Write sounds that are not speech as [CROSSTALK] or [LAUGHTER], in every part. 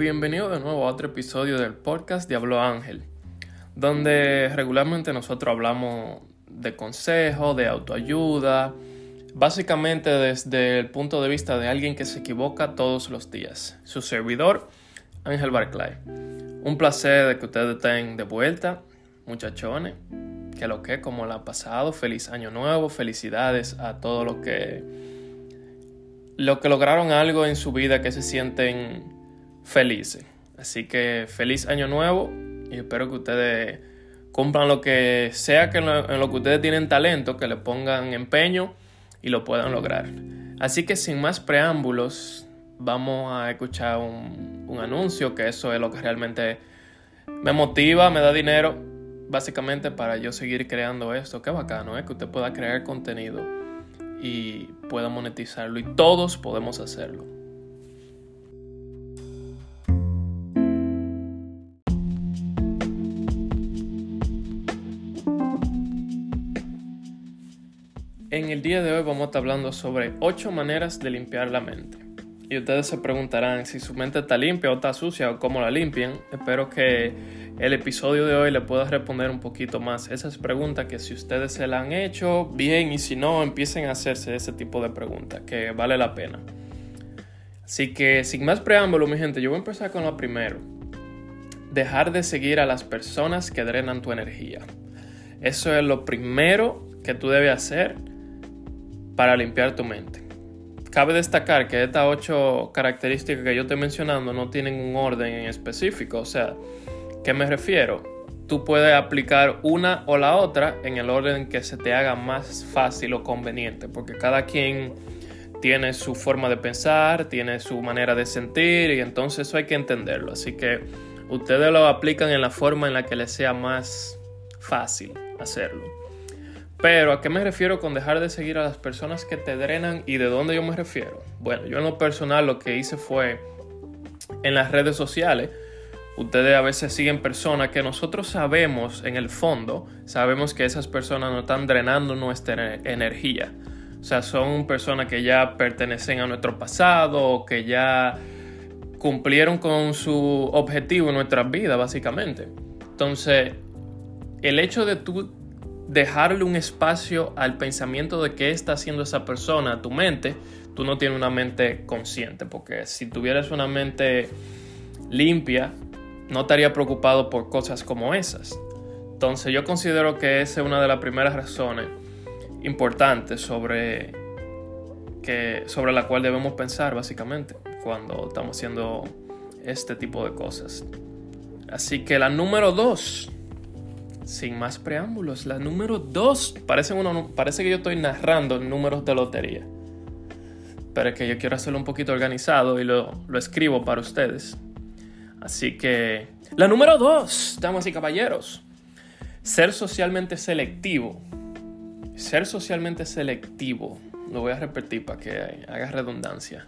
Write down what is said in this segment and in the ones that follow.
Bienvenido de nuevo a otro episodio del podcast Diablo Ángel, donde regularmente nosotros hablamos de consejo, de autoayuda, básicamente desde el punto de vista de alguien que se equivoca todos los días. Su servidor, Ángel Barclay. Un placer de que ustedes estén de vuelta, muchachones. Que lo que, como la pasado, feliz año nuevo, felicidades a todos los que, lo que lograron algo en su vida que se sienten felices. Así que feliz año nuevo y espero que ustedes cumplan lo que sea que en lo, que ustedes tienen talento, que le pongan empeño y lo puedan lograr. Así que sin más preámbulos, vamos a escuchar un, un anuncio, que eso es lo que realmente me motiva, me da dinero, básicamente para yo seguir creando esto. Qué bacano, ¿eh? que usted pueda crear contenido y pueda monetizarlo y todos podemos hacerlo. En el día de hoy vamos a estar hablando sobre 8 maneras de limpiar la mente. Y ustedes se preguntarán si su mente está limpia o está sucia o cómo la limpian. Espero que el episodio de hoy le pueda responder un poquito más esas preguntas que si ustedes se la han hecho, bien, y si no, empiecen a hacerse ese tipo de preguntas, que vale la pena. Así que sin más preámbulo, mi gente, yo voy a empezar con lo primero. Dejar de seguir a las personas que drenan tu energía. Eso es lo primero que tú debes hacer para limpiar tu mente. Cabe destacar que estas ocho características que yo estoy mencionando no tienen un orden en específico. O sea, ¿qué me refiero? Tú puedes aplicar una o la otra en el orden que se te haga más fácil o conveniente, porque cada quien tiene su forma de pensar, tiene su manera de sentir y entonces eso hay que entenderlo. Así que ustedes lo aplican en la forma en la que les sea más fácil hacerlo. Pero ¿a qué me refiero con dejar de seguir a las personas que te drenan y de dónde yo me refiero? Bueno, yo en lo personal lo que hice fue en las redes sociales. Ustedes a veces siguen personas que nosotros sabemos en el fondo, sabemos que esas personas no están drenando nuestra energía. O sea, son personas que ya pertenecen a nuestro pasado, que ya cumplieron con su objetivo en nuestra vida, básicamente. Entonces, el hecho de tú dejarle un espacio al pensamiento de qué está haciendo esa persona, tu mente, tú no tienes una mente consciente, porque si tuvieras una mente limpia, no estaría preocupado por cosas como esas. Entonces yo considero que esa es una de las primeras razones importantes sobre, que, sobre la cual debemos pensar básicamente cuando estamos haciendo este tipo de cosas. Así que la número dos sin más preámbulos, la número 2. Parece, que yo estoy narrando números de lotería. Pero es que yo quiero hacerlo un poquito organizado y lo, lo escribo para ustedes. Así que, la número 2, damas y caballeros. Ser socialmente selectivo. Ser socialmente selectivo. Lo voy a repetir para que haga redundancia.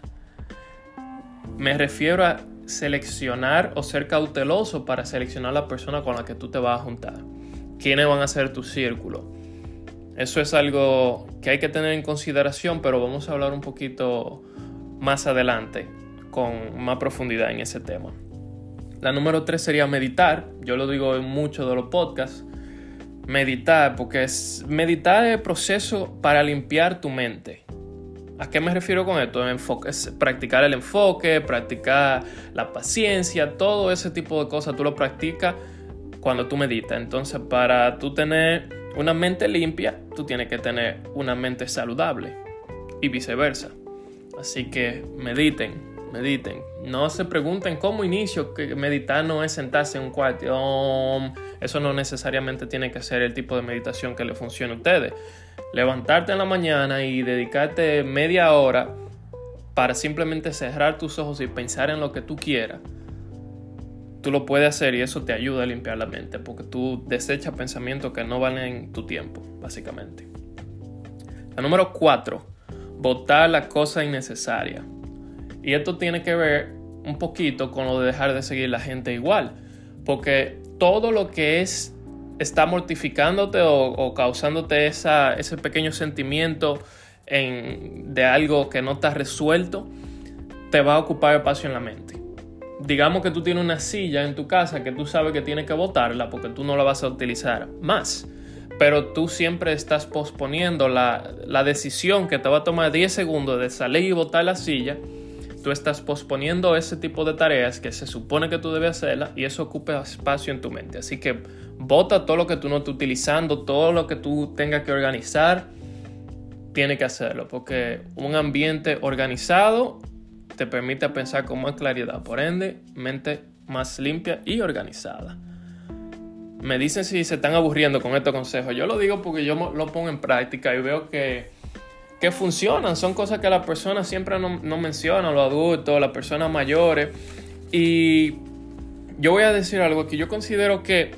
Me refiero a seleccionar o ser cauteloso para seleccionar la persona con la que tú te vas a juntar quiénes van a ser tu círculo. Eso es algo que hay que tener en consideración, pero vamos a hablar un poquito más adelante con más profundidad en ese tema. La número tres sería meditar. Yo lo digo en muchos de los podcasts. Meditar, porque es meditar es el proceso para limpiar tu mente. ¿A qué me refiero con esto? Enfoque, es practicar el enfoque, practicar la paciencia, todo ese tipo de cosas. Tú lo practicas cuando tú meditas. Entonces, para tú tener una mente limpia, tú tienes que tener una mente saludable y viceversa. Así que mediten, mediten. No se pregunten cómo inicio, que meditar no es sentarse en un cuarto. eso no necesariamente tiene que ser el tipo de meditación que le funcione a ustedes. Levantarte en la mañana y dedicarte media hora para simplemente cerrar tus ojos y pensar en lo que tú quieras tú lo puedes hacer y eso te ayuda a limpiar la mente porque tú desechas pensamientos que no valen tu tiempo, básicamente. La número 4, votar la cosa innecesaria. Y esto tiene que ver un poquito con lo de dejar de seguir la gente igual, porque todo lo que es está mortificándote o, causándote ese pequeño sentimiento de algo que no está resuelto, te va a ocupar espacio en la mente digamos que tú tienes una silla en tu casa que tú sabes que tienes que botarla porque tú no la vas a utilizar más. Pero tú siempre estás posponiendo la, la decisión que te va a tomar 10 segundos de salir y botar la silla. Tú estás posponiendo ese tipo de tareas que se supone que tú debes hacerla y eso ocupa espacio en tu mente. Así que bota todo lo que tú no estés utilizando, todo lo que tú tengas que organizar, tiene que hacerlo porque un ambiente organizado te permite pensar con más claridad, por ende, mente más limpia y organizada. Me dicen si se están aburriendo con estos consejos. Yo lo digo porque yo lo pongo en práctica y veo que, que funcionan. Son cosas que las personas siempre no, no mencionan, los adultos, las personas mayores. Y yo voy a decir algo que yo considero que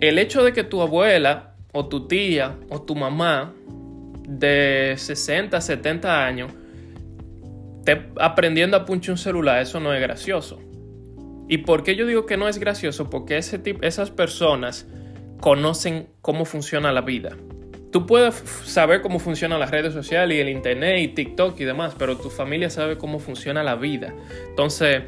el hecho de que tu abuela o tu tía o tu mamá de 60, 70 años aprendiendo a punchar un celular, eso no es gracioso. ¿Y por qué yo digo que no es gracioso? Porque ese tipo, esas personas conocen cómo funciona la vida. Tú puedes saber cómo funcionan las redes sociales y el internet y TikTok y demás, pero tu familia sabe cómo funciona la vida. Entonces,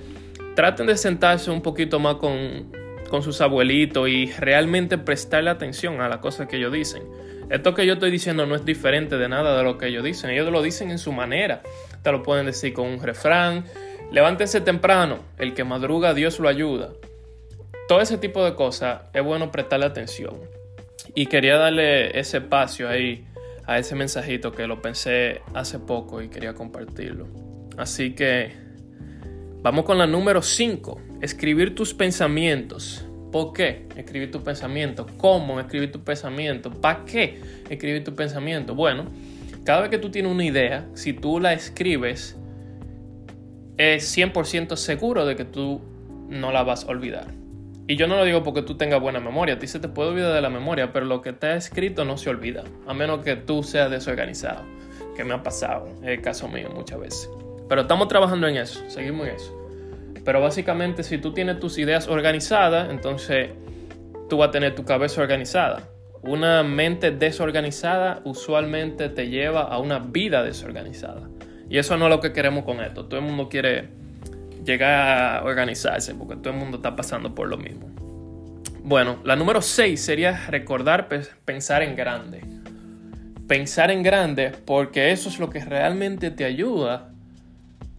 traten de sentarse un poquito más con, con sus abuelitos y realmente prestarle atención a las cosas que ellos dicen. Esto que yo estoy diciendo no es diferente de nada de lo que ellos dicen. Ellos lo dicen en su manera. Te lo pueden decir con un refrán. Levántese temprano. El que madruga, Dios lo ayuda. Todo ese tipo de cosas es bueno prestarle atención. Y quería darle ese espacio ahí a ese mensajito que lo pensé hace poco y quería compartirlo. Así que vamos con la número 5. Escribir tus pensamientos. ¿Por qué escribir tu pensamiento? ¿Cómo escribir tu pensamiento? ¿Para qué escribir tu pensamiento? Bueno, cada vez que tú tienes una idea, si tú la escribes, es 100% seguro de que tú no la vas a olvidar. Y yo no lo digo porque tú tengas buena memoria, a ti se te puede olvidar de la memoria, pero lo que está escrito no se olvida, a menos que tú seas desorganizado, que me ha pasado, es el caso mío muchas veces. Pero estamos trabajando en eso, seguimos en eso. Pero básicamente si tú tienes tus ideas organizadas, entonces tú vas a tener tu cabeza organizada. Una mente desorganizada usualmente te lleva a una vida desorganizada. Y eso no es lo que queremos con esto. Todo el mundo quiere llegar a organizarse porque todo el mundo está pasando por lo mismo. Bueno, la número 6 sería recordar pensar en grande. Pensar en grande porque eso es lo que realmente te ayuda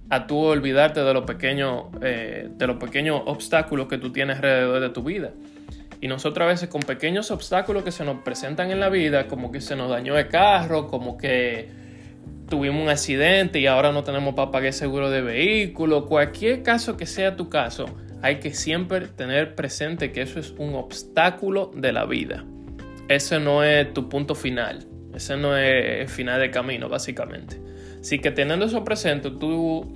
a tú olvidarte de los pequeños eh, de los pequeños obstáculos que tú tienes alrededor de tu vida. Y nosotros a veces con pequeños obstáculos que se nos presentan en la vida, como que se nos dañó el carro, como que tuvimos un accidente y ahora no tenemos para pagar seguro de vehículo, cualquier caso que sea tu caso, hay que siempre tener presente que eso es un obstáculo de la vida. Ese no es tu punto final, ese no es el final del camino, básicamente. Así que teniendo eso presente, tú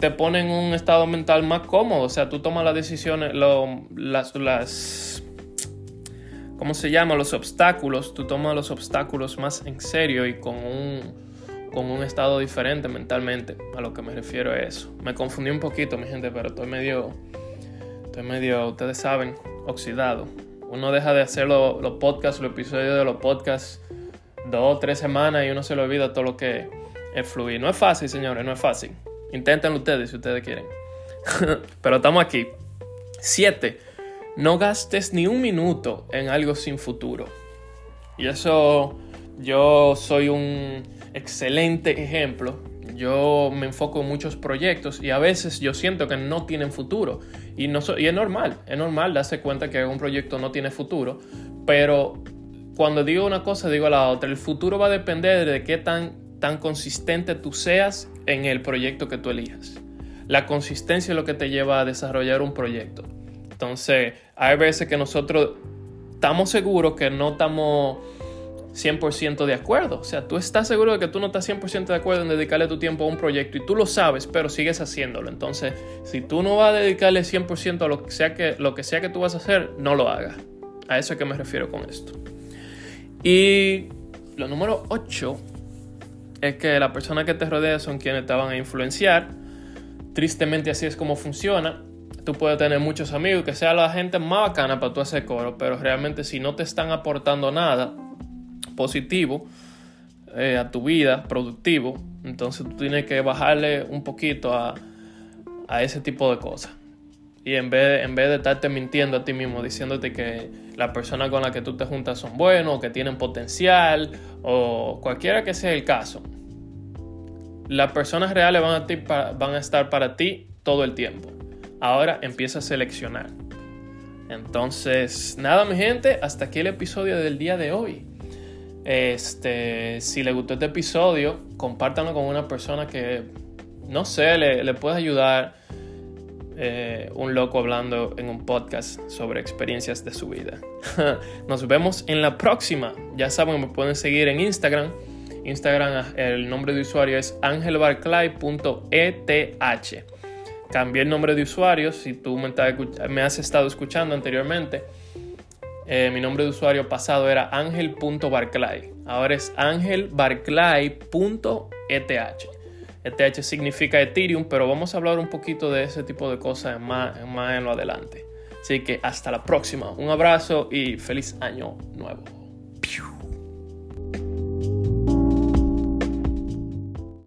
te pones en un estado mental más cómodo. O sea, tú tomas las decisiones, las, las, ¿cómo se llama? Los obstáculos. Tú tomas los obstáculos más en serio y con un, con un estado diferente mentalmente. A lo que me refiero a eso. Me confundí un poquito, mi gente, pero estoy medio, estoy medio, ustedes saben, oxidado. Uno deja de hacer los podcasts, los episodios de los podcasts dos o tres semanas y uno se le olvida todo lo que es fluir. No es fácil, señores, no es fácil. Inténtenlo ustedes si ustedes quieren. [LAUGHS] Pero estamos aquí. 7. No gastes ni un minuto en algo sin futuro. Y eso yo soy un excelente ejemplo. Yo me enfoco en muchos proyectos y a veces yo siento que no tienen futuro. Y, no y es normal, es normal darse cuenta que un proyecto no tiene futuro. Pero cuando digo una cosa, digo la otra. El futuro va a depender de qué tan tan consistente tú seas en el proyecto que tú elijas. La consistencia es lo que te lleva a desarrollar un proyecto. Entonces, hay veces que nosotros estamos seguros que no estamos 100% de acuerdo. O sea, tú estás seguro de que tú no estás 100% de acuerdo en dedicarle tu tiempo a un proyecto y tú lo sabes, pero sigues haciéndolo. Entonces, si tú no vas a dedicarle 100% a lo que, sea que, lo que sea que tú vas a hacer, no lo hagas. A eso es que me refiero con esto. Y lo número 8 es que las personas que te rodean son quienes te van a influenciar. Tristemente así es como funciona. Tú puedes tener muchos amigos que sea la gente más bacana para tú hacer coro, pero realmente si no te están aportando nada positivo eh, a tu vida, productivo, entonces tú tienes que bajarle un poquito a, a ese tipo de cosas. y en vez, en vez de estarte mintiendo a ti mismo, diciéndote que la persona con la que tú te juntas son buenos, que tienen potencial, o cualquiera que sea el caso, las personas reales van a, van a estar para ti todo el tiempo. Ahora empieza a seleccionar. Entonces, nada, mi gente, hasta aquí el episodio del día de hoy. Este, si le gustó este episodio, compártanlo con una persona que, no sé, le, le pueda ayudar eh, un loco hablando en un podcast sobre experiencias de su vida. [LAUGHS] Nos vemos en la próxima. Ya saben, me pueden seguir en Instagram. Instagram, el nombre de usuario es angelbarclay.eth. Cambié el nombre de usuario. Si tú me, has estado escuchando anteriormente, eh, mi nombre de usuario pasado era angel.barclay. Ahora es angelbarclay.eth. ETH significa Ethereum, pero vamos a hablar un poquito de ese tipo de cosas más, más en lo adelante. Así que hasta la próxima. Un abrazo y feliz año nuevo.